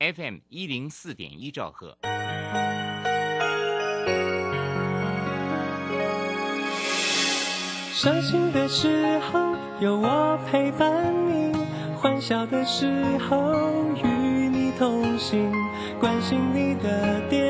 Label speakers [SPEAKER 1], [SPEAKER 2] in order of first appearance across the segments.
[SPEAKER 1] FM 一零四点一兆赫。
[SPEAKER 2] 伤心的时候有我陪伴你，欢笑的时候与你同行，关心你的点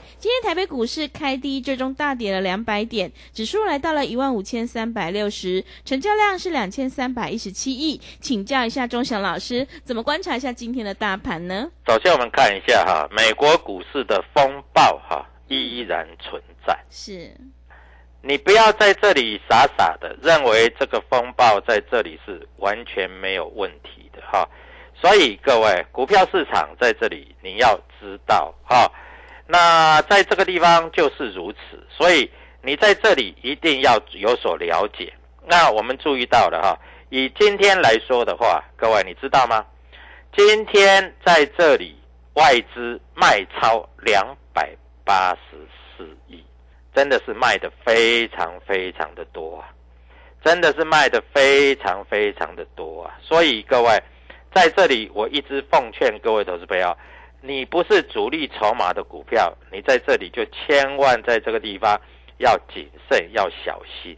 [SPEAKER 3] 今天台北股市开低，最终大跌了两百点，指数来到了一万五千三百六十，成交量是两千三百一十七亿。请教一下钟祥老师，怎么观察一下今天的大盘呢？
[SPEAKER 4] 首先我们看一下哈，美国股市的风暴哈依然存在。
[SPEAKER 3] 是，
[SPEAKER 4] 你不要在这里傻傻的认为这个风暴在这里是完全没有问题的哈。所以各位，股票市场在这里你要知道哈。那在这个地方就是如此，所以你在这里一定要有所了解。那我们注意到了哈，以今天来说的话，各位你知道吗？今天在这里外资卖超两百八十四亿，真的是卖的非常非常的多啊！真的是卖的非常非常的多啊！所以各位在这里，我一直奉劝各位投资朋友。你不是主力筹码的股票，你在这里就千万在这个地方要谨慎，要小心，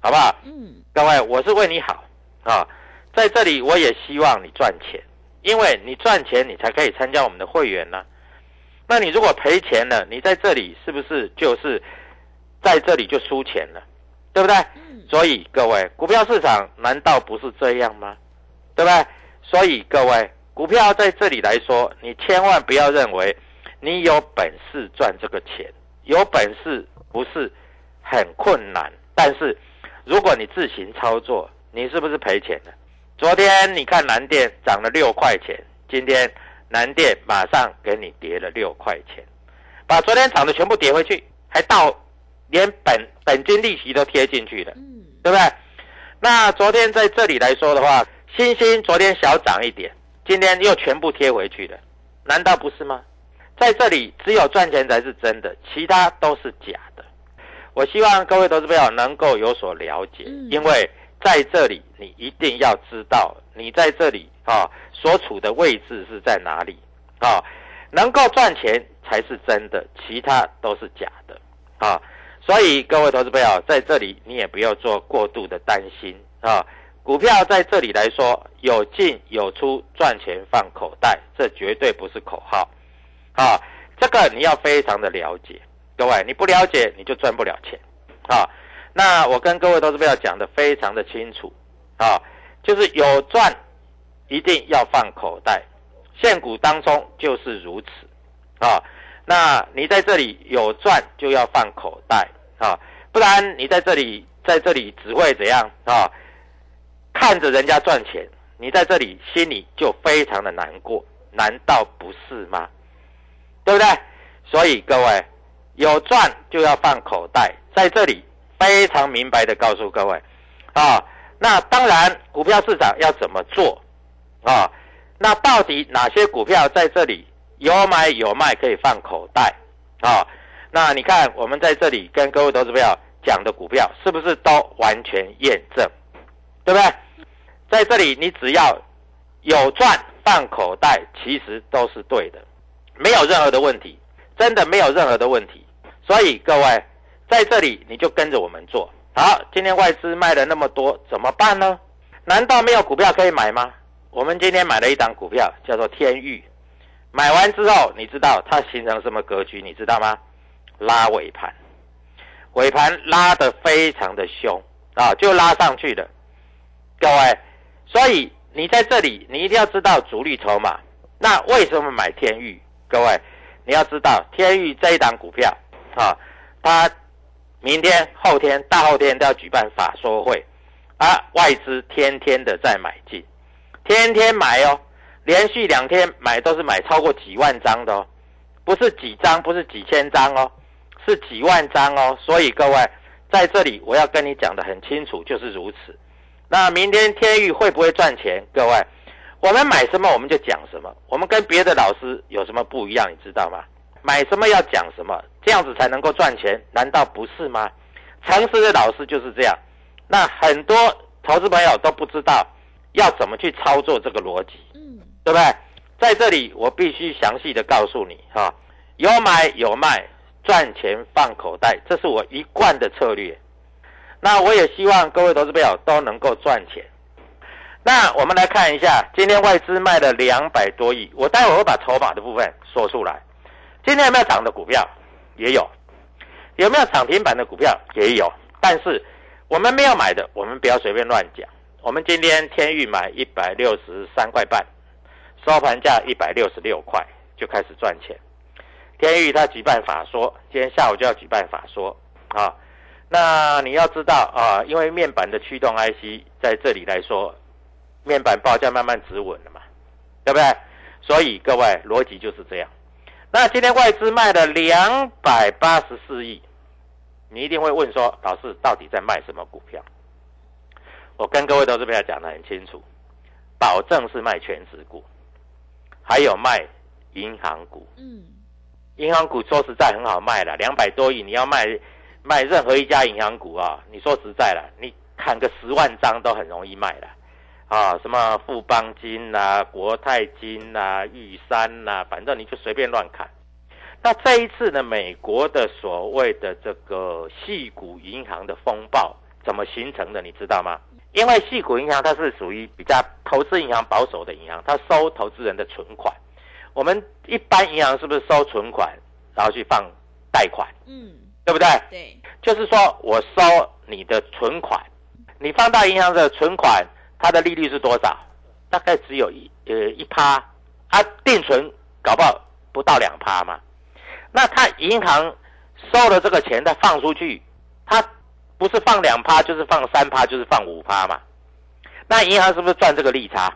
[SPEAKER 4] 好不好？嗯，各位，我是为你好啊，在这里我也希望你赚钱，因为你赚钱，你才可以参加我们的会员呢。那你如果赔钱了，你在这里是不是就是在这里就输钱了，对不对？所以各位，股票市场难道不是这样吗？对不对？所以各位。股票在这里来说，你千万不要认为你有本事赚这个钱，有本事不是很困难。但是如果你自行操作，你是不是赔钱的？昨天你看南电涨了六块钱，今天南电马上给你跌了六块钱，把昨天涨的全部跌回去，还到连本本金利息都贴进去了，对不对？那昨天在这里来说的话，星星昨天小涨一点。今天又全部贴回去了，难道不是吗？在这里只有赚钱才是真的，其他都是假的。我希望各位投资朋友能够有所了解，因为在这里你一定要知道，你在这里啊所处的位置是在哪里啊，能够赚钱才是真的，其他都是假的啊。所以各位投资朋友在这里你也不要做过度的担心啊。股票在这里来说，有进有出，赚钱放口袋，这绝对不是口号，啊，这个你要非常的了解，各位，你不了解你就赚不了钱，啊，那我跟各位都是不要讲的非常的清楚，啊，就是有赚一定要放口袋，现股当中就是如此，啊，那你在这里有赚就要放口袋，啊，不然你在这里在这里只会怎样？啊？看着人家赚钱，你在这里心里就非常的难过，难道不是吗？对不对？所以各位有赚就要放口袋，在这里非常明白的告诉各位，啊。那当然，股票市场要怎么做啊？那到底哪些股票在这里有买有卖可以放口袋啊？那你看我们在这里跟各位投资朋友讲的股票，是不是都完全验证？对不对？在这里你只要有赚放口袋，其实都是对的，没有任何的问题，真的没有任何的问题。所以各位在这里你就跟着我们做。好，今天外资卖了那么多，怎么办呢？难道没有股票可以买吗？我们今天买了一档股票，叫做天域。买完之后，你知道它形成什么格局？你知道吗？拉尾盘，尾盘拉得非常的凶啊，就拉上去了。各位，所以你在这里，你一定要知道主力筹码。那为什么买天域？各位，你要知道天域这一档股票啊，它。明天、后天、大后天都要举办法说会，啊，外资天天的在买进，天天买哦，连续两天买都是买超过几万张的哦，不是几张，不是几千张哦，是几万张哦。所以各位在这里我要跟你讲的很清楚，就是如此。那明天天域会不会赚钱？各位，我们买什么我们就讲什么，我们跟别的老师有什么不一样？你知道吗？买什么要讲什么，这样子才能够赚钱，难道不是吗？诚实的老师就是这样。那很多投资朋友都不知道要怎么去操作这个逻辑，嗯，对不对？在这里我必须详细的告诉你哈，有买有卖，赚钱放口袋，这是我一贯的策略。那我也希望各位投资朋友都能够赚钱。那我们来看一下，今天外资卖了两百多亿，我待会会把筹码的部分说出来。今天有没有涨的股票？也有，有没有涨停板的股票？也有。但是我们没有买的，我们不要随便乱讲。我们今天天域买一百六十三块半，收盘价一百六十六块就开始赚钱。天域他举办法说，今天下午就要举办法说啊。那你要知道啊，因为面板的驱动 IC 在这里来说，面板报价慢慢止稳了嘛，对不对？所以各位逻辑就是这样。那今天外资卖了两百八十四亿，你一定会问说，老师到底在卖什么股票？我跟各位投资友讲的很清楚，保证是卖全职股，还有卖银行股。嗯，银行股说实在很好卖了，两百多亿，你要卖卖任何一家银行股啊，你说实在了，你砍个十万张都很容易卖了。啊，什么富邦金呐、国泰金呐、玉山呐，反正你就随便乱砍。那这一次呢，美国的所谓的这个细股银行的风暴怎么形成的？你知道吗？因为细股银行它是属于比较投资银行保守的银行，它收投资人的存款。我们一般银行是不是收存款，然后去放贷款？嗯，对不对？
[SPEAKER 3] 对，
[SPEAKER 4] 就是说我收你的存款，你放到银行的存款。它的利率是多少？大概只有一呃一趴，啊，定存搞不好不到两趴嘛。那他银行收了这个钱，再放出去，他不是放两趴，就是放三趴，就是放五趴嘛。那银行是不是赚这个利差？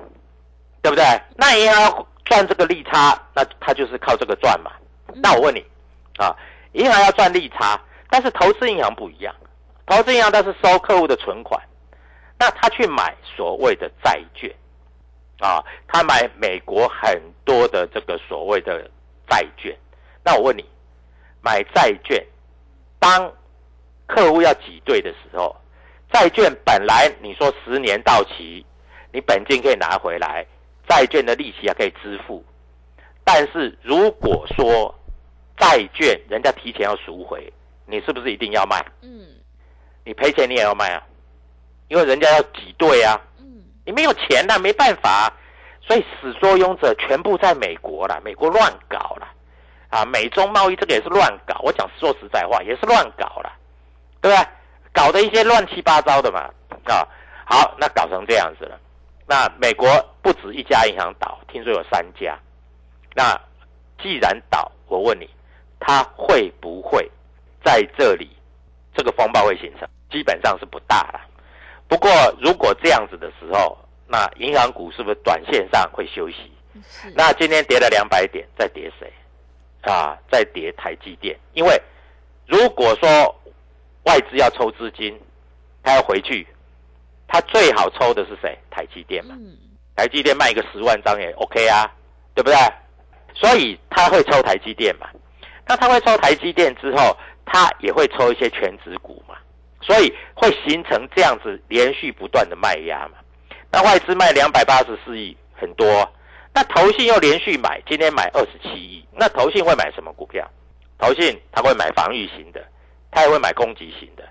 [SPEAKER 4] 对不对？那银行赚这个利差，那他就是靠这个赚嘛。那我问你，啊，银行要赚利差，但是投资银行不一样，投资银行它是收客户的存款。那他去买所谓的债券，啊，他买美国很多的这个所谓的债券。那我问你，买债券，当客户要挤兑的时候，债券本来你说十年到期，你本金可以拿回来，债券的利息还可以支付。但是如果说债券人家提前要赎回，你是不是一定要卖？嗯，你赔钱你也要卖啊。因为人家要挤兑啊，嗯，你没有钱呐，没办法，所以始作俑者全部在美国了，美国乱搞了，啊，美中贸易这个也是乱搞，我讲说实在话也是乱搞了，对不对？搞的一些乱七八糟的嘛，啊，好，那搞成这样子了，那美国不止一家银行倒，听说有三家，那既然倒，我问你，它会不会在这里这个风暴会形成？基本上是不大了。不过，如果这样子的时候，那银行股是不是短线上会休息？那今天跌了两百点，再跌谁？啊，再跌台积电。因为如果说外资要抽资金，他要回去，他最好抽的是谁？台积电嘛。
[SPEAKER 3] 嗯，
[SPEAKER 4] 台积电卖一个十万张也 OK 啊，对不对？所以他会抽台积电嘛？那他会抽台积电之后，他也会抽一些全指股嘛？所以会形成这样子连续不断的卖压嘛？那外资卖两百八十四亿，很多。那投信又连续买，今天买二十七亿。那投信会买什么股票？投信他会买防御型的，他也会买攻击型的。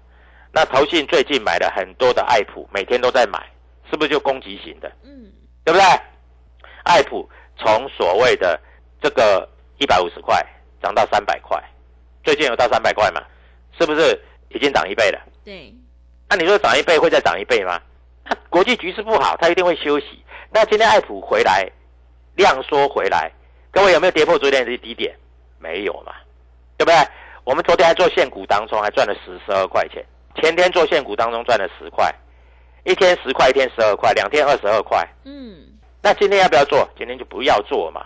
[SPEAKER 4] 那投信最近买了很多的爱普，每天都在买，是不是就攻击型的？
[SPEAKER 3] 嗯，
[SPEAKER 4] 对不对？爱普从所谓的这个一百五十块涨到三百块，最近有到三百块嘛？是不是已经涨一倍了？
[SPEAKER 3] 对，
[SPEAKER 4] 那你说涨一倍会再涨一倍吗？那国际局势不好，它一定会休息。那今天爱普回来，量缩回来，各位有没有跌破昨天的低点？没有嘛，对不对？我们昨天还做现股当中还赚了十十二块钱，前天做现股当中赚了十块，一天十块，一天十二块，两天二十二块。
[SPEAKER 3] 嗯，
[SPEAKER 4] 那今天要不要做？今天就不要做嘛。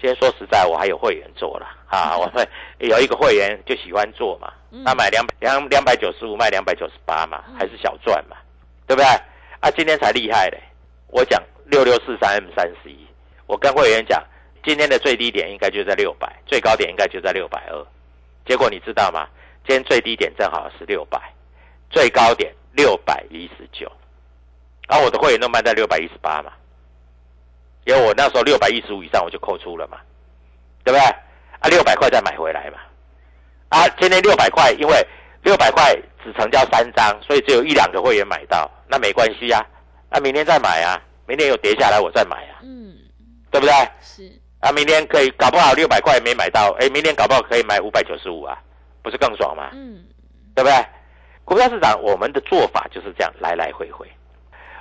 [SPEAKER 4] 今天说实在，我还有会员做了啊，我们有一个会员就喜欢做嘛，
[SPEAKER 3] 嗯
[SPEAKER 4] 他买两百两两百九十五，卖两百九十八嘛，还是小赚嘛，对不对？啊，今天才厉害嘞！我讲六六四三 M 三十一，我跟会员讲，今天的最低点应该就在六百，最高点应该就在六百二。结果你知道吗？今天最低点正好是六百，最高点六百一十九，然后我的会员都卖在六百一十八嘛。因为我那时候六百一十五以上我就扣出了嘛，对不对？啊，六百块再买回来嘛。啊，今天六百块，因为六百块只成交三张，所以只有一两个会员买到，那没关系啊。啊，明天再买啊，明天有跌下来我再买啊，
[SPEAKER 3] 嗯，
[SPEAKER 4] 对不对？
[SPEAKER 3] 是，
[SPEAKER 4] 啊，明天可以搞不好六百块没买到，哎，明天搞不好可以买五百九十五啊，不是更爽吗？
[SPEAKER 3] 嗯，
[SPEAKER 4] 对不对？股票市场我们的做法就是这样来来回回，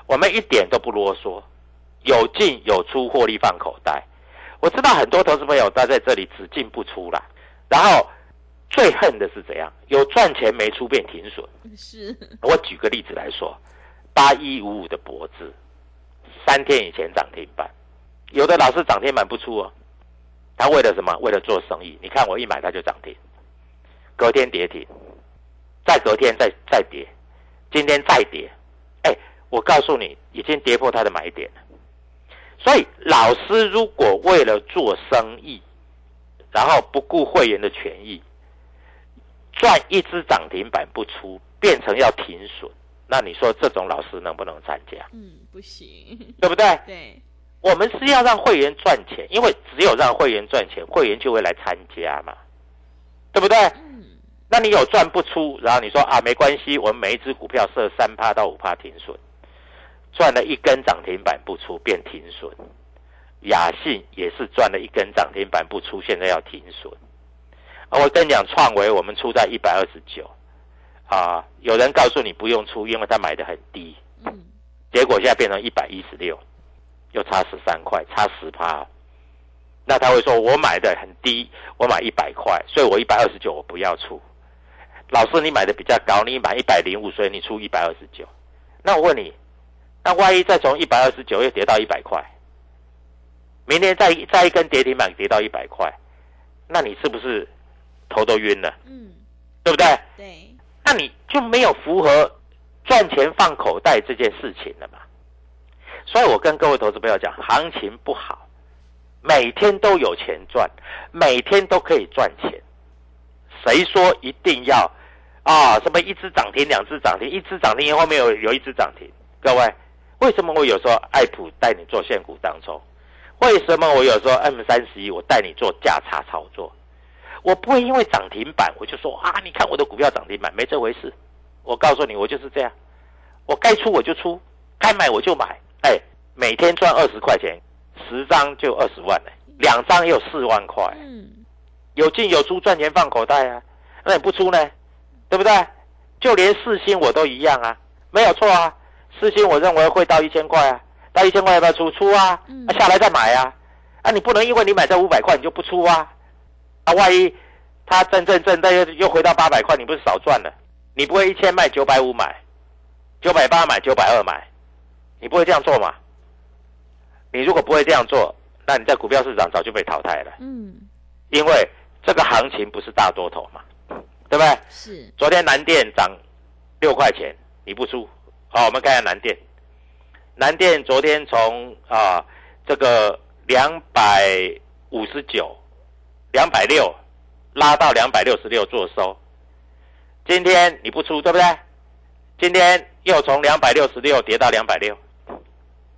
[SPEAKER 4] 我们一点都不啰嗦，有进有出，获利放口袋。我知道很多投资朋友他在这里只进不出啦，然后最恨的是怎样？有赚钱没出便停损。
[SPEAKER 3] 是，
[SPEAKER 4] 我举个例子来说，八一五五的脖子，三天以前涨停板，有的老师涨停板不出哦，他为了什么？为了做生意。你看我一买它就涨停，隔天跌停，再隔天再再跌，今天再跌，哎，我告诉你，已经跌破他的买点了。所以老师如果为了做生意，然后不顾会员的权益，赚一只涨停板不出，变成要停损，那你说这种老师能不能参加？
[SPEAKER 3] 嗯，不行，
[SPEAKER 4] 对不对？
[SPEAKER 3] 对，
[SPEAKER 4] 我们是要让会员赚钱，因为只有让会员赚钱，会员就会来参加嘛，对不对？
[SPEAKER 3] 嗯，
[SPEAKER 4] 那你有赚不出，然后你说啊没关系，我们每一只股票设三趴到五趴停损，赚了一根涨停板不出变停损，雅信也是赚了一根涨停板不出，现在要停损。我跟你讲，创维我们出在一百二十九，啊，有人告诉你不用出，因为他买的很低，结果现在变成一百一十六，又差十三块，差十趴。那他会说，我买的很低，我买一百块，所以我一百二十九我不要出。老师，你买的比较高，你买一百零五，所以你出一百二十九。那我问你，那万一再从一百二十九又跌到一百块，明天再再一根跌停板跌到一百块，那你是不是头都晕了？
[SPEAKER 3] 嗯，
[SPEAKER 4] 对不对？
[SPEAKER 3] 对，
[SPEAKER 4] 那你就没有符合赚钱放口袋这件事情了嘛？所以我跟各位投资朋友讲，行情不好，每天都有钱赚，每天都可以赚钱。谁说一定要啊？什么一只涨停，两只涨停，一只涨停后面有有一只涨停？各位，为什么我有时候爱普带你做现股当中？为什么我有时候 M 三十一我带你做价差操作？我不会因为涨停板我就说啊，你看我的股票涨停板，没这回事。我告诉你，我就是这样，我该出我就出，该买我就买。哎，每天赚二十块钱，十张就二十万呢、两张也有四万块，
[SPEAKER 3] 嗯，
[SPEAKER 4] 有进有出，赚钱放口袋啊。那你不出呢，对不对？就连四星我都一样啊，没有错啊。四星我认为会到一千块啊，到一千块要不要出？出啊，下来再买啊。啊，你不能因为你买在五百块你就不出啊。啊，万一它震震震，但又又回到八百块，你不是少赚了？你不会一千卖九百五买，九百八买九百二买，你不会这样做嘛？你如果不会这样做，那你在股票市场早就被淘汰了，
[SPEAKER 3] 嗯，
[SPEAKER 4] 因为这个行情不是大多头嘛，对不对？
[SPEAKER 3] 是，
[SPEAKER 4] 昨天南电涨六块钱，你不出，好，我们看一下南电，南电昨天从啊这个两百五十九、两百六拉到两百六十六做收，今天你不出对不对？今天又从两百六十六跌到两百六，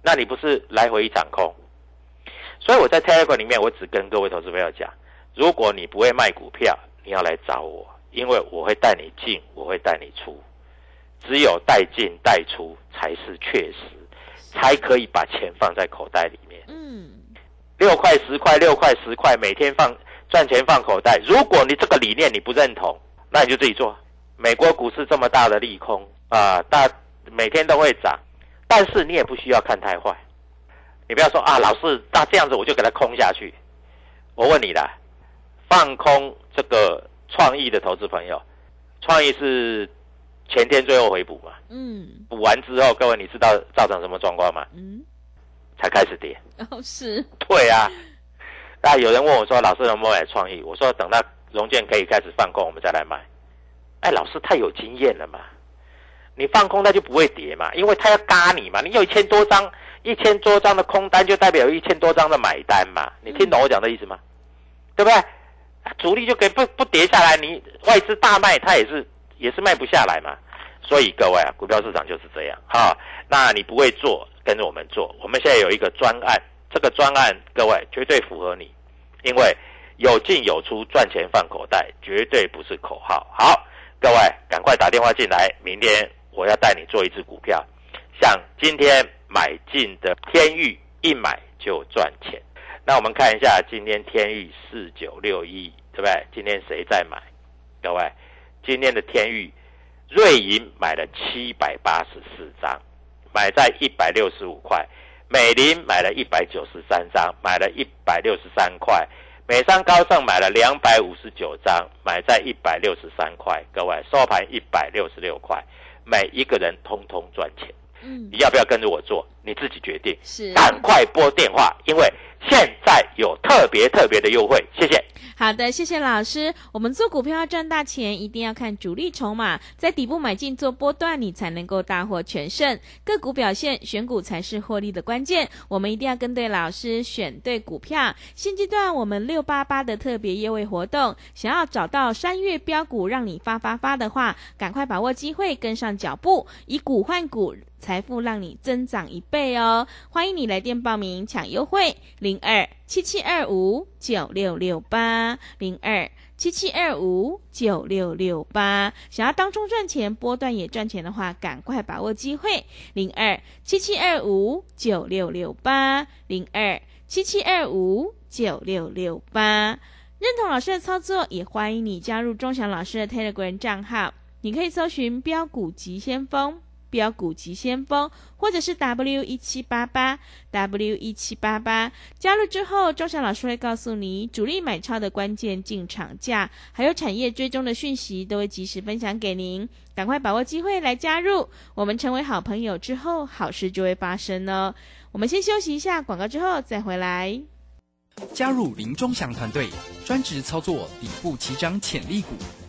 [SPEAKER 4] 那你不是来回一场空？所以我在 Telegram 里面，我只跟各位投资朋友讲，如果你不会卖股票，你要来找我，因为我会带你进，我会带你出，只有带进带出才是确实，才可以把钱放在口袋里面。
[SPEAKER 3] 嗯，
[SPEAKER 4] 六块十块，六块十块，每天放赚钱放口袋。如果你这个理念你不认同，那你就自己做。美国股市这么大的利空啊，大每天都会涨，但是你也不需要看太坏。你不要说啊，老师，那这样子我就给它空下去。我问你啦，放空这个创意的投资朋友，创意是前天最后回补嘛？
[SPEAKER 3] 嗯
[SPEAKER 4] 补完之后，各位你知道造成什么状况吗？
[SPEAKER 3] 嗯，
[SPEAKER 4] 才开始跌。
[SPEAKER 3] 哦是，
[SPEAKER 4] 对啊，那有人问我说，老师能不能买创意？我说等到融券可以开始放空，我们再来买。哎，老师太有经验了嘛，你放空它就不会跌嘛，因为它要嘎你嘛。你有一千多张，一千多张的空单就代表有一千多张的买单嘛。你听懂我讲的意思吗？对不对？啊主力就可以不不跌下来，你外资大卖，它也是也是卖不下来嘛。所以各位啊，股票市场就是这样哈、那你不会做，跟着我们做。我们现在有一个专案，这个专案各位绝对符合你，因为有进有出，赚钱放口袋，绝对不是口号。好，各位赶快打电话进来，明天我要带你做一只股票，像今天买进的天域，一买就赚钱。那我们看一下今天天域四九六一，对不对？今天谁在买？各位，今天的天域，瑞银买了七百八十四张，买在一百六十五块；美林买了一百九十三张，买了一百六十三块；美商高盛买了两百五十九张，买在一百六十三块。各位，收盘一百六十六块，每一个人通通赚钱。
[SPEAKER 3] 嗯
[SPEAKER 4] 你要不要跟着我做？你自己决定。
[SPEAKER 3] 是，
[SPEAKER 4] 赶快拨电话，因为现在有特别特别的优惠。谢谢。
[SPEAKER 3] 好的，谢谢老师。我们做股票要赚大钱，一定要看主力筹码，在底部买进做波段，你才能够大获全胜。个股表现，选股才是获利的关键。我们一定要跟对老师，选对股票。现阶段我们六八八的特别优惠活动，想要找到三月标股让你发发发的话，赶快把握机会，跟上脚步，以股换股。财富让你增长一倍哦！欢迎你来电报名抢优惠，零二七七二五九六六八零二七七二五九六六八。想要当中赚钱，波段也赚钱的话，赶快把握机会，零二七七二五九六六八零二七七二五九六六八。认同老师的操作，也欢迎你加入钟祥老师的 Telegram 账号，你可以搜寻“标股急先锋”。标股急先锋，或者是 W 一七八八 W 一七八八，加入之后，周祥老师会告诉你主力买超的关键进场价，还有产业追踪的讯息，都会及时分享给您。赶快把握机会来加入，我们成为好朋友之后，好事就会发生哦。我们先休息一下广告，之后再回来。
[SPEAKER 5] 加入林忠祥团队，专职操作底部起涨潜力股，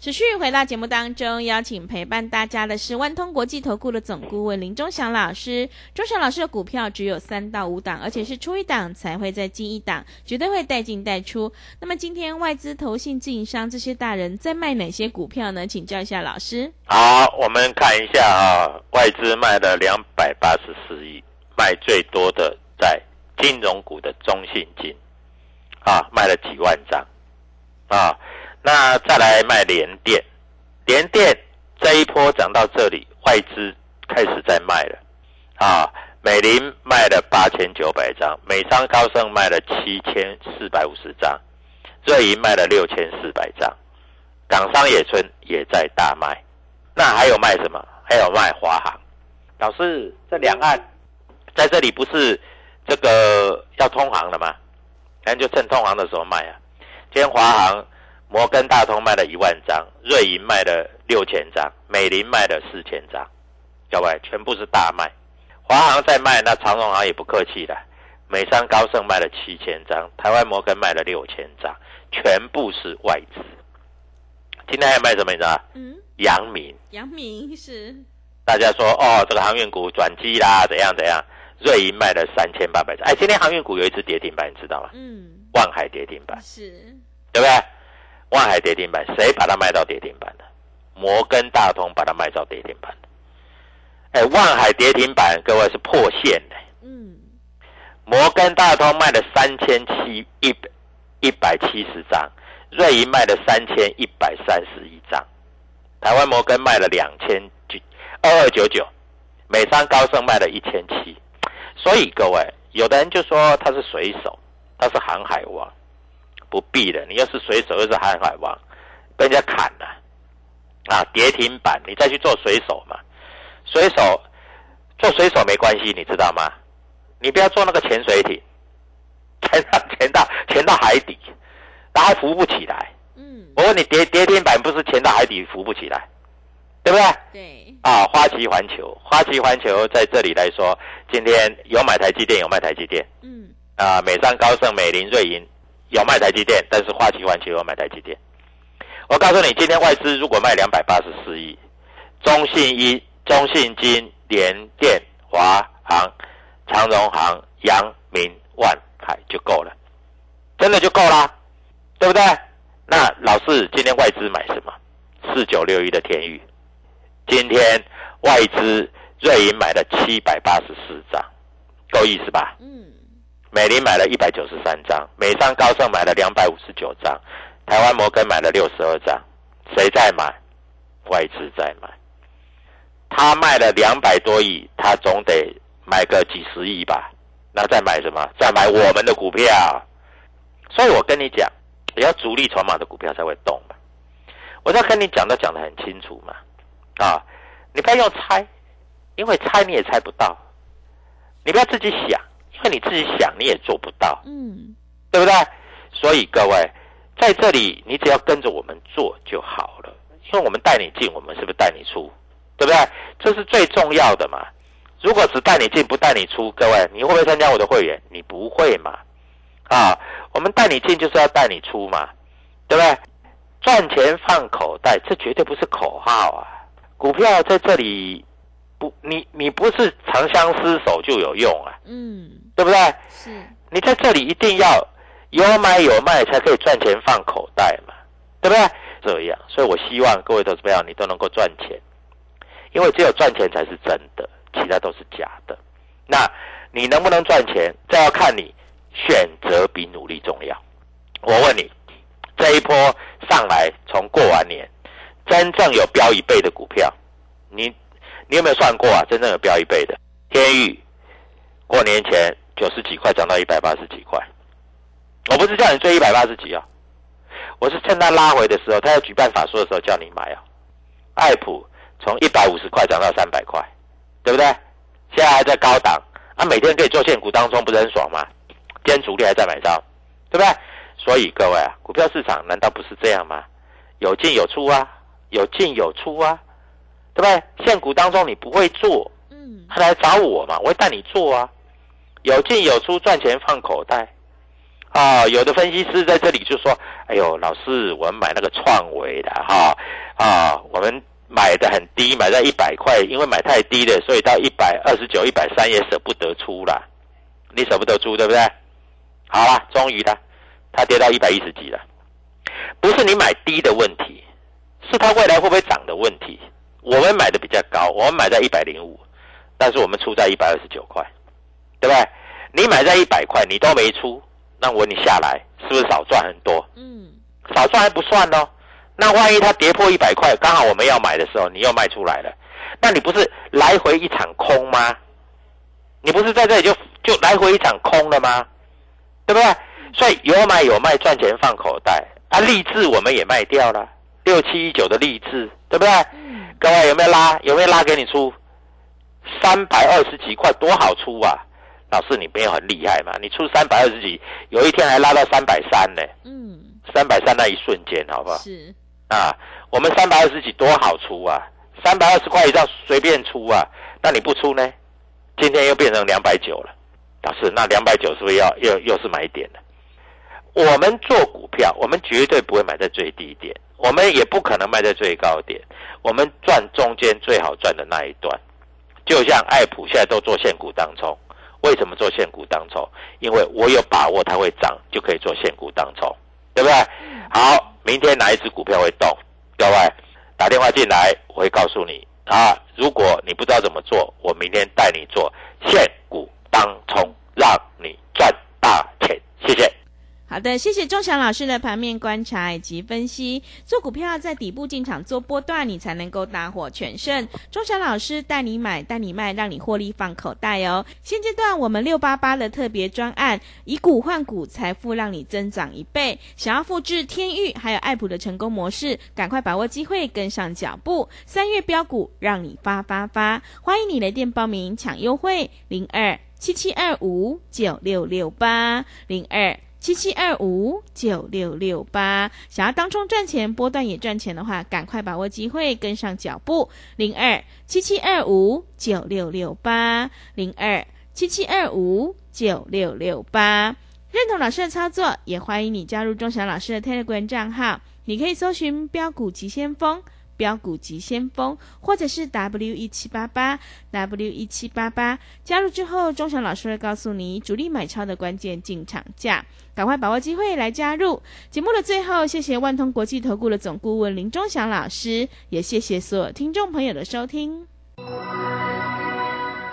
[SPEAKER 3] 持续回到节目当中，邀请陪伴大家的是万通国际投顾的总顾问林忠祥老师。忠祥老师的股票只有三到五档，而且是出一档才会再进一档，绝对会带进带出。那么今天外资、投信、自营商这些大人在卖哪些股票呢？请教一下老师。
[SPEAKER 4] 好，我们看一下啊，外资卖了两百八十四亿，卖最多的在金融股的中信金，啊，卖了几万张，啊，那再来卖联电，联电这一波涨到这里，外资开始在卖了，啊，美林卖了八千九百张，美商高盛卖了七千四百五十张，瑞银卖了六千四百张，港商野村也在大卖。那还有卖什么？还有卖华航。老师，这两岸在这里不是这个要通航了吗，那就趁通航的时候卖啊。今天华航、摩根大通卖了一万张，瑞银卖了六千张，美林卖了四千张，各位全部是大卖。华航在卖，那长荣航也不客气了，美商高盛卖了七千张，台湾摩根卖了六千张，全部是外资。今天还卖什么？你知道？
[SPEAKER 3] 嗯，
[SPEAKER 4] 阳明。
[SPEAKER 3] 阳明是
[SPEAKER 4] 大家说哦，这个航运股转机啦，怎样怎样？瑞银卖了三千八百张，哎，今天航运股有一只跌停板，你知道吗？
[SPEAKER 3] 嗯
[SPEAKER 4] 望海跌停板，
[SPEAKER 3] 是
[SPEAKER 4] 对不对？万海跌停板，谁把它卖到跌停板的？摩根大通把它卖到跌停板的。哎，万海跌停板，各位是破线的。
[SPEAKER 3] 嗯
[SPEAKER 4] 摩根大通卖了三千七一一百七十张，瑞银卖了三千一百三十一张，台湾摩根卖了两千九二二九九，美商高盛卖了一千七，所以各位，有的人就说他是水手，他是航海王，不必的，你要是水手又是航海王，被人家砍了啊，跌停板，你再去做水手嘛，水手做水手没关系，你知道吗？你不要做那个潜水艇，潜到潜到潜到海底，然后浮不起来。
[SPEAKER 3] 嗯
[SPEAKER 4] 我问你，跌跌停板不是潜到海底浮不起来，对不对？
[SPEAKER 3] 对
[SPEAKER 4] 啊，花旗环球，花旗环球在这里来说，今天有买台积电，有卖台积电
[SPEAKER 3] 嗯
[SPEAKER 4] 啊，美商高盛、美林、瑞银有卖台积电，但是花旗环球有买台积电。我告诉你，今天外资如果卖两百八十四亿，中信一、中信金、联电、华航、长荣航、阳明、万海就够了，真的就够啦，对不对？那老四今天外资买什么？四九六一的天宇，今天外资瑞银买了七百八十四张，够意思吧？
[SPEAKER 3] 嗯
[SPEAKER 4] 美林买了一百九十三张，美商高盛买了两百五十九张，台湾摩根买了六十二张，谁在买？外资在买。他卖了两百多亿，他总得买个几十亿吧？那再买什么？再买我们的股票。所以我跟你讲，要主力筹码的股票才会动嘛。我要跟你讲，都讲得很清楚嘛。啊，你不要用猜，因为猜你也猜不到。你不要自己想，因为你自己想你也做不到，
[SPEAKER 3] 嗯
[SPEAKER 4] 对不对？所以各位在这里，你只要跟着我们做就好了，因为我们带你进，我们是不是带你出？对不对？这是最重要的嘛。如果只带你进不带你出，各位你会不会参加我的会员？你不会嘛？啊，我们带你进就是要带你出嘛，对不对？赚钱放口袋，这绝对不是口号啊！股票在这里不，你你不是长相厮守就有用啊，
[SPEAKER 3] 嗯
[SPEAKER 4] 对不对？
[SPEAKER 3] 是
[SPEAKER 4] 你在这里一定要有买有卖，才可以赚钱放口袋嘛，对不对？这样，所以我希望各位投资朋友你都能够赚钱，因为只有赚钱才是真的，其他都是假的。那你能不能赚钱，这要看你选择比努力重要。我问你，这一波上来，从过完年，真正有飙一倍的股票，你你有没有算过啊？真正有飙一倍的天宇，过年前九十几块涨到一百八十几块，我不是叫你追一百八十几啊，我是趁它拉回的时候，它要举办法说的时候叫你买啊。爱普从一百五十块涨到三百块，对不对？现在还在高档啊，每天可以做现股当中，不是很爽吗？今天主力还在买账，对不对？所以各位啊，股票市场难道不是这样吗？有进有出啊，有进有出啊，对不对？现股当中你不会做，
[SPEAKER 3] 嗯
[SPEAKER 4] 他来找我嘛，我会带你做啊，有进有出，赚钱放口袋。啊，有的分析师在这里就说：“哎呦，老师，我们买那个创维的哈啊，我们买的很低，买在一百块，因为买太低了，所以到一百二十九、一百三也舍不得出啦。你舍不得出，对不对？好了，终于了，它跌到一百一十几了，不是你买低的问题，是它未来会不会涨的问题。我们买的比较高，我们买在一百零五，但是我们出在一百二十九块，对不对？你买在一百块，你都没出，那我你下来是不是少赚很多？
[SPEAKER 3] 嗯
[SPEAKER 4] 少赚还不算哦。那万一它跌破一百块，刚好我们要买的时候，你又卖出来了，那你不是来回一场空吗？你不是在这里就就来回一场空了吗？对不对？所以有买有卖，赚钱放口袋啊。励志我们也卖掉了，六七一九的励志，对不对？
[SPEAKER 3] 嗯
[SPEAKER 4] 各位有没有拉？有没有拉给你出？三百二十几块，多好出啊！老师你没有很厉害嘛？你出三百二十几，有一天还拉到三百三呢，
[SPEAKER 3] 嗯，
[SPEAKER 4] 三百三那一瞬间，好不好？
[SPEAKER 3] 是，
[SPEAKER 4] 啊，我们三百二十几多好出啊，三百二十块以上随便出啊，那你不出呢？今天又变成两百九了，老师，那两百九是不是要又又是买点了？我们做股票，我们绝对不会买在最低点，我们也不可能卖在最高点，我们赚中间最好赚的那一段。就像爱普现在都做现股当冲，为什么做现股当冲？因为我有把握它会涨，就可以做现股当冲，对不对？好，明天哪一只股票会动？各位打电话进来，我会告诉你啊。如果你不知道怎么做，我明天带你做现股当冲，让你赚大钱。谢谢。
[SPEAKER 3] 好的，谢谢钟祥老师的盘面观察以及分析。做股票在底部进场做波段，你才能够大获全胜。钟祥老师带你买，带你卖，让你获利放口袋哦。现阶段我们六八八的特别专案，以股换股，财富让你增长一倍。想要复制天域还有爱普的成功模式，赶快把握机会，跟上脚步。三月标股让你发发发，欢迎你来电报名抢优惠，零二七七二五九六六八零二。七七二五九六六八，想要当冲赚钱，波段也赚钱的话，赶快把握机会，跟上脚步。零二七七二五九六六八，零二七七二五九六六八。认同老师的操作，也欢迎你加入钟祥老师的 Telegram 账号，你可以搜寻标股急先锋。标股及先锋，或者是 W 一七八八 W 一七八八，加入之后，钟祥老师会告诉你主力买超的关键进场价，赶快把握机会来加入。节目的最后，谢谢万通国际投顾的总顾问林钟祥老师，也谢谢所有听众朋友的收听。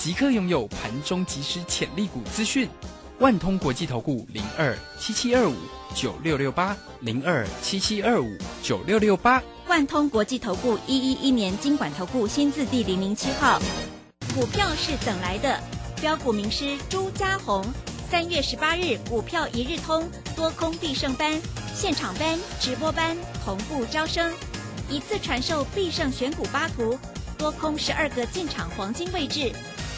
[SPEAKER 5] 即刻拥有盘中即时潜力股资讯，万通国际投顾零二七七二五九六六八零二七七二五九六六八，
[SPEAKER 6] 万通国际投顾一一一年经管投顾新字第零零七号，股票是等来的，标股名师朱家红，三月十八日股票一日通多空必胜班现场班直播班同步招生，一次传授必胜选股八图，多空十二个进场黄金位置。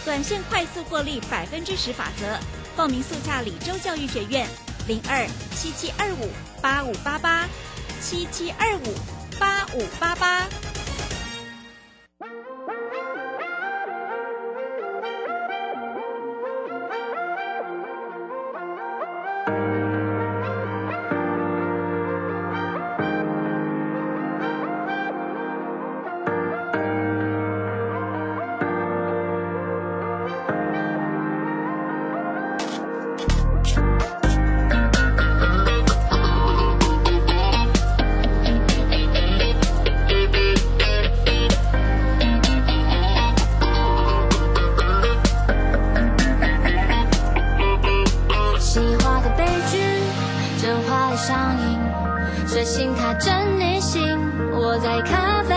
[SPEAKER 6] 短线快速获利百分之十法则，报名速洽李州教育学院，零二七七二五八五八八，七七二五八五八八。
[SPEAKER 7] 真话的上瘾，睡醒它真逆心。我在咖啡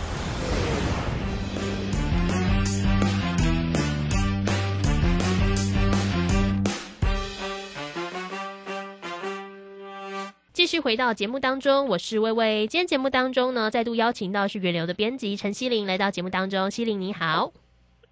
[SPEAKER 8] 续回到节目当中，我是薇薇。今天节目当中呢，再度邀请到是源流的编辑陈希玲来到节目当中。希玲你好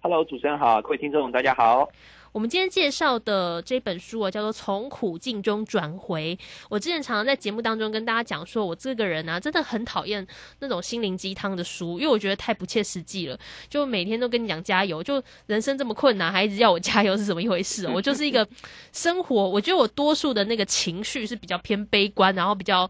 [SPEAKER 9] ，Hello，主持人好，各位听众大家好。
[SPEAKER 8] 我们今天介绍的这本书啊，叫做《从苦境中转回》。我之前常常在节目当中跟大家讲说，我这个人啊，真的很讨厌那种心灵鸡汤的书，因为我觉得太不切实际了。就每天都跟你讲加油，就人生这么困难，还一直要我加油，是怎么一回事？我就是一个生活，我觉得我多数的那个情绪是比较偏悲观，然后比较。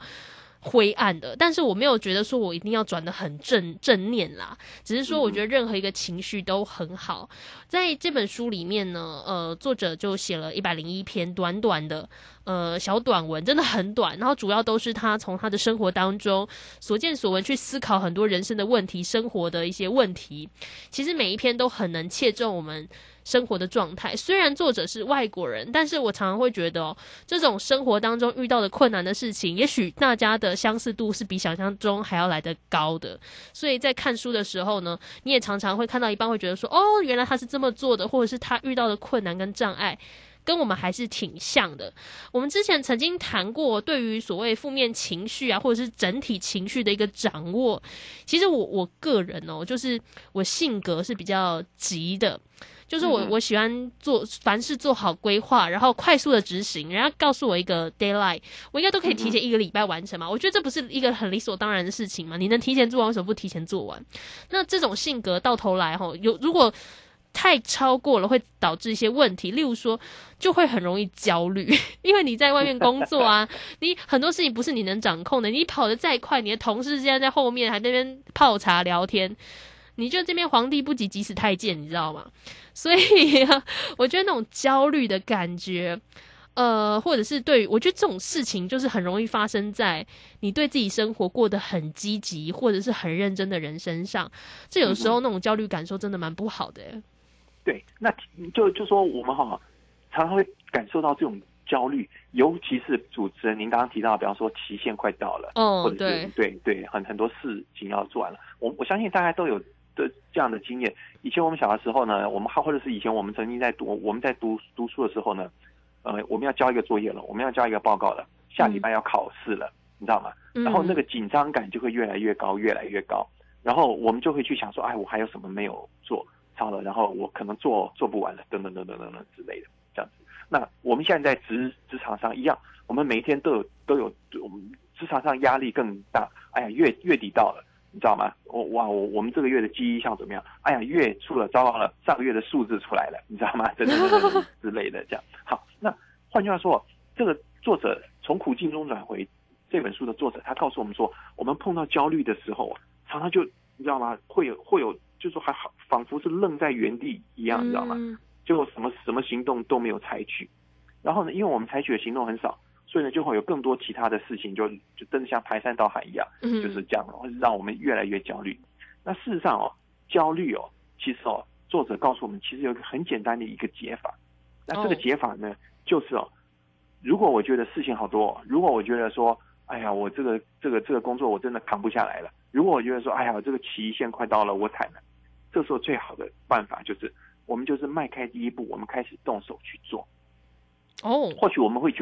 [SPEAKER 8] 灰暗的，但是我没有觉得说我一定要转的很正正念啦，只是说我觉得任何一个情绪都很好。在这本书里面呢，呃，作者就写了一百零一篇短短的呃小短文，真的很短，然后主要都是他从他的生活当中所见所闻去思考很多人生的问题、生活的一些问题。其实每一篇都很能切中我们。生活的状态，虽然作者是外国人，但是我常常会觉得哦，这种生活当中遇到的困难的事情，也许大家的相似度是比想象中还要来得高的。所以在看书的时候呢，你也常常会看到一半会觉得说，哦，原来他是这么做的，或者是他遇到的困难跟障碍，跟我们还是挺像的。我们之前曾经谈过，对于所谓负面情绪啊，或者是整体情绪的一个掌握，其实我我个人哦，就是我性格是比较急的。就是我，我喜欢做凡事做好规划，然后快速的执行。人家告诉我一个 d a y l i g h t 我应该都可以提前一个礼拜完成嘛。我觉得这不是一个很理所当然的事情嘛？你能提前做完，为什么不提前做完？那这种性格到头来吼，有如果太超过了，会导致一些问题。例如说，就会很容易焦虑，因为你在外面工作啊，你很多事情不是你能掌控的。你跑得再快，你的同事现在在后面还那边泡茶聊天。你就这边皇帝不急急死太监，你知道吗？所以我觉得那种焦虑的感觉，呃，或者是对，我觉得这种事情就是很容易发生在你对自己生活过得很积极或者是很认真的人身上。这有时候那种焦虑感受真的蛮不好的。
[SPEAKER 9] 对，那就就说我们哈常常会感受到这种焦虑，尤其是主持人您刚刚提到，比方说期限快到了，
[SPEAKER 8] 哦，
[SPEAKER 9] 或者是对对，很很多事情要做完了。我我相信大家都有。的这样的经验，以前我们小的时候呢，我们还或者是以前我们曾经在读我们在读读书的时候呢，呃，我们要交一个作业了，我们要交一个报告了，下礼拜要考试了，你知道吗？然后那个紧张感就会越来越高，越来越高，然后我们就会去想说，哎，我还有什么没有做超了，然后我可能做做不完了，等等等等等等之类的，这样子。那我们现在在职职场上一样，我们每一天都有都有，我们职场上压力更大。哎呀，月月底到了。你知道吗？我哇，我我们这个月的记忆像怎么样？哎呀，月出了，糟糕了，上个月的数字出来了，你知道吗？等等之类的，这样。好，那换句话说，这个作者从苦境中转回这本书的作者，他告诉我们说，我们碰到焦虑的时候，常常就你知道吗？会有会有，就是说还好，仿佛是愣在原地一样，你知道吗？就什么什么行动都没有采取。然后呢，因为我们采取的行动很少。所以呢，就会有更多其他的事情，就就真的像排山倒海一样，就是这样，会让我们越来越焦虑。那事实上哦，焦虑哦，其实哦，作者告诉我们，其实有一个很简单的一个解法。那这个解法呢，就是哦，如果我觉得事情好多，如果我觉得说，哎呀，我这个这个这个工作我真的扛不下来了，如果我觉得说，哎呀，这个期限快到了，我惨了，这时候最好的办法就是，我们就是迈开第一步，我们开始动手去做。
[SPEAKER 8] 哦，
[SPEAKER 9] 或许我们会觉得。